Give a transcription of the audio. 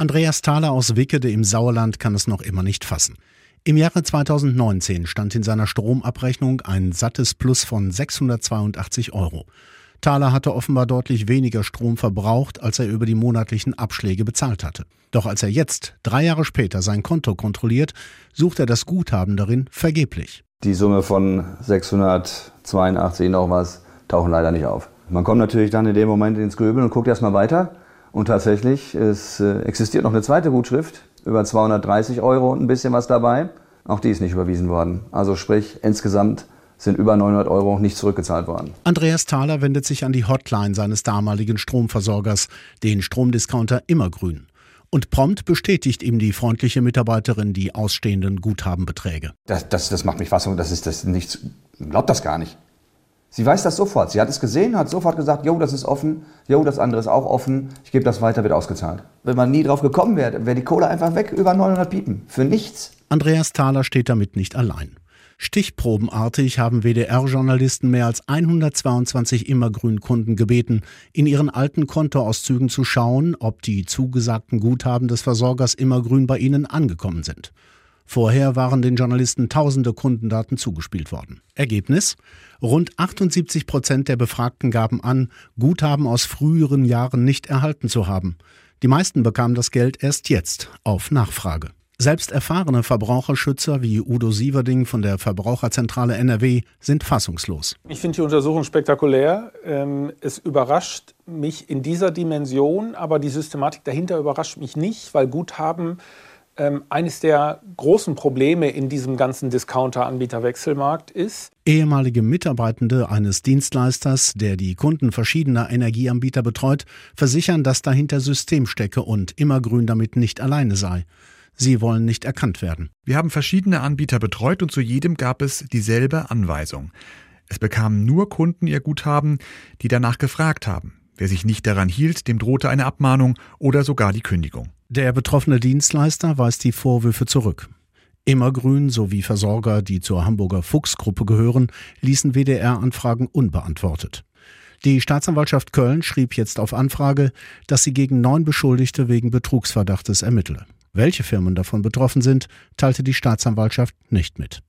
Andreas Thaler aus Wickede im Sauerland kann es noch immer nicht fassen. Im Jahre 2019 stand in seiner Stromabrechnung ein sattes Plus von 682 Euro. Thaler hatte offenbar deutlich weniger Strom verbraucht, als er über die monatlichen Abschläge bezahlt hatte. Doch als er jetzt, drei Jahre später, sein Konto kontrolliert, sucht er das Guthaben darin vergeblich. Die Summe von 682 noch was tauchen leider nicht auf. Man kommt natürlich dann in dem Moment ins Grübeln und guckt erstmal weiter. Und tatsächlich, es äh, existiert noch eine zweite Gutschrift, über 230 Euro und ein bisschen was dabei. Auch die ist nicht überwiesen worden. Also sprich, insgesamt sind über 900 Euro nicht zurückgezahlt worden. Andreas Thaler wendet sich an die Hotline seines damaligen Stromversorgers, den Stromdiscounter Immergrün. Und prompt bestätigt ihm die freundliche Mitarbeiterin die ausstehenden Guthabenbeträge. Das, das, das macht mich Fassung, das ist das nichts, glaubt das gar nicht. Sie weiß das sofort. Sie hat es gesehen, hat sofort gesagt, jo, das ist offen, jo, das andere ist auch offen, ich gebe das weiter, wird ausgezahlt. Wenn man nie drauf gekommen wäre, wäre die Kohle einfach weg, über 900 Piepen, für nichts. Andreas Thaler steht damit nicht allein. Stichprobenartig haben WDR-Journalisten mehr als 122 Immergrün-Kunden gebeten, in ihren alten Kontoauszügen zu schauen, ob die zugesagten Guthaben des Versorgers Immergrün bei ihnen angekommen sind. Vorher waren den Journalisten tausende Kundendaten zugespielt worden. Ergebnis? Rund 78 Prozent der Befragten gaben an, Guthaben aus früheren Jahren nicht erhalten zu haben. Die meisten bekamen das Geld erst jetzt, auf Nachfrage. Selbst erfahrene Verbraucherschützer wie Udo Sieverding von der Verbraucherzentrale NRW sind fassungslos. Ich finde die Untersuchung spektakulär. Ähm, es überrascht mich in dieser Dimension, aber die Systematik dahinter überrascht mich nicht, weil Guthaben ähm, eines der großen Probleme in diesem ganzen Discounter-Anbieter-Wechselmarkt ist. Ehemalige Mitarbeitende eines Dienstleisters, der die Kunden verschiedener Energieanbieter betreut, versichern, dass dahinter System stecke und Immergrün damit nicht alleine sei. Sie wollen nicht erkannt werden. Wir haben verschiedene Anbieter betreut und zu jedem gab es dieselbe Anweisung. Es bekamen nur Kunden ihr Guthaben, die danach gefragt haben. Wer sich nicht daran hielt, dem drohte eine Abmahnung oder sogar die Kündigung. Der betroffene Dienstleister weist die Vorwürfe zurück. Immergrün sowie Versorger, die zur Hamburger Fuchsgruppe gehören, ließen WDR-Anfragen unbeantwortet. Die Staatsanwaltschaft Köln schrieb jetzt auf Anfrage, dass sie gegen neun Beschuldigte wegen Betrugsverdachtes ermittle. Welche Firmen davon betroffen sind, teilte die Staatsanwaltschaft nicht mit.